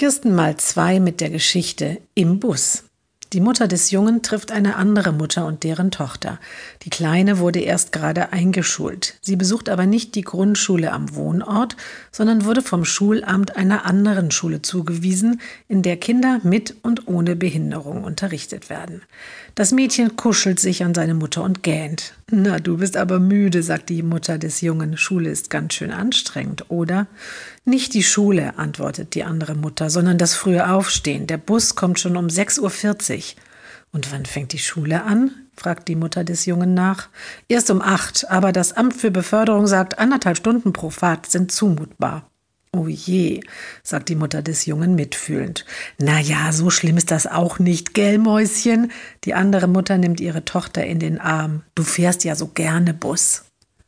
Kirsten mal zwei mit der Geschichte im Bus. Die Mutter des Jungen trifft eine andere Mutter und deren Tochter. Die Kleine wurde erst gerade eingeschult. Sie besucht aber nicht die Grundschule am Wohnort, sondern wurde vom Schulamt einer anderen Schule zugewiesen, in der Kinder mit und ohne Behinderung unterrichtet werden. Das Mädchen kuschelt sich an seine Mutter und gähnt. Na, du bist aber müde, sagt die Mutter des Jungen. Schule ist ganz schön anstrengend, oder? Nicht die Schule, antwortet die andere Mutter, sondern das frühe Aufstehen. Der Bus kommt schon um 6.40 Uhr. Und wann fängt die Schule an? fragt die Mutter des Jungen nach. Erst um acht, aber das Amt für Beförderung sagt, anderthalb Stunden pro Fahrt sind zumutbar. Oh je, sagt die Mutter des Jungen mitfühlend. Na ja, so schlimm ist das auch nicht, gell, Mäuschen? Die andere Mutter nimmt ihre Tochter in den Arm. Du fährst ja so gerne Bus.